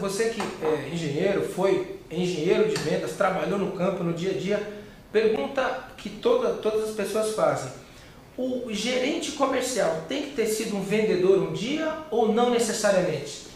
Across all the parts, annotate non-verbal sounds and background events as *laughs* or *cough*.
você que é engenheiro, foi engenheiro de vendas, trabalhou no campo no dia a dia, pergunta que toda, todas as pessoas fazem. O gerente comercial tem que ter sido um vendedor um dia ou não necessariamente?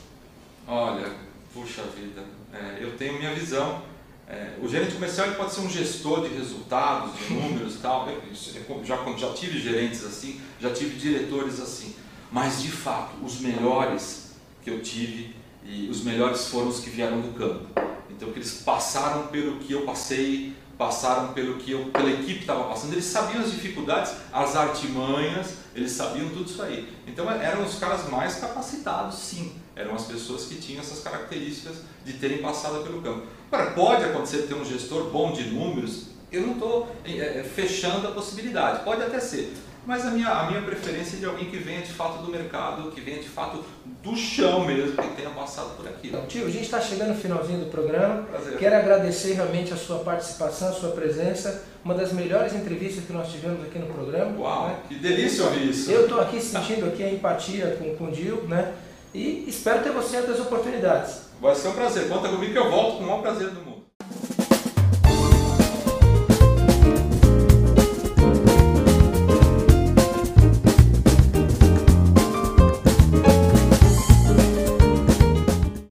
Olha, puxa vida, é, eu tenho minha visão. É, o gerente comercial pode ser um gestor de resultados, de *laughs* números e tal. Eu, já, já tive gerentes assim, já tive diretores assim. Mas de fato, os melhores que eu tive e os melhores foram os que vieram do campo. Então, que eles passaram pelo que eu passei, passaram pelo que eu, pela equipe estava passando, eles sabiam as dificuldades, as artimanhas, eles sabiam tudo isso aí. Então eram os caras mais capacitados, sim. Eram as pessoas que tinham essas características de terem passado pelo campo. Agora, pode acontecer ter um gestor bom de números, eu não estou é, é, fechando a possibilidade, pode até ser. Mas a minha, a minha preferência é de alguém que venha de fato do mercado, que venha de fato do chão mesmo, que tenha passado por aqui. Então, tio, a gente está chegando no finalzinho do programa. Prazer. Quero agradecer realmente a sua participação, a sua presença. Uma das melhores entrevistas que nós tivemos aqui no programa. Uau, né? que delícia ouvir isso. Eu estou aqui sentindo aqui a empatia com, com o Dil, né? E espero ter você outras oportunidades. Vai ser um prazer. Conta comigo que eu volto com o maior prazer do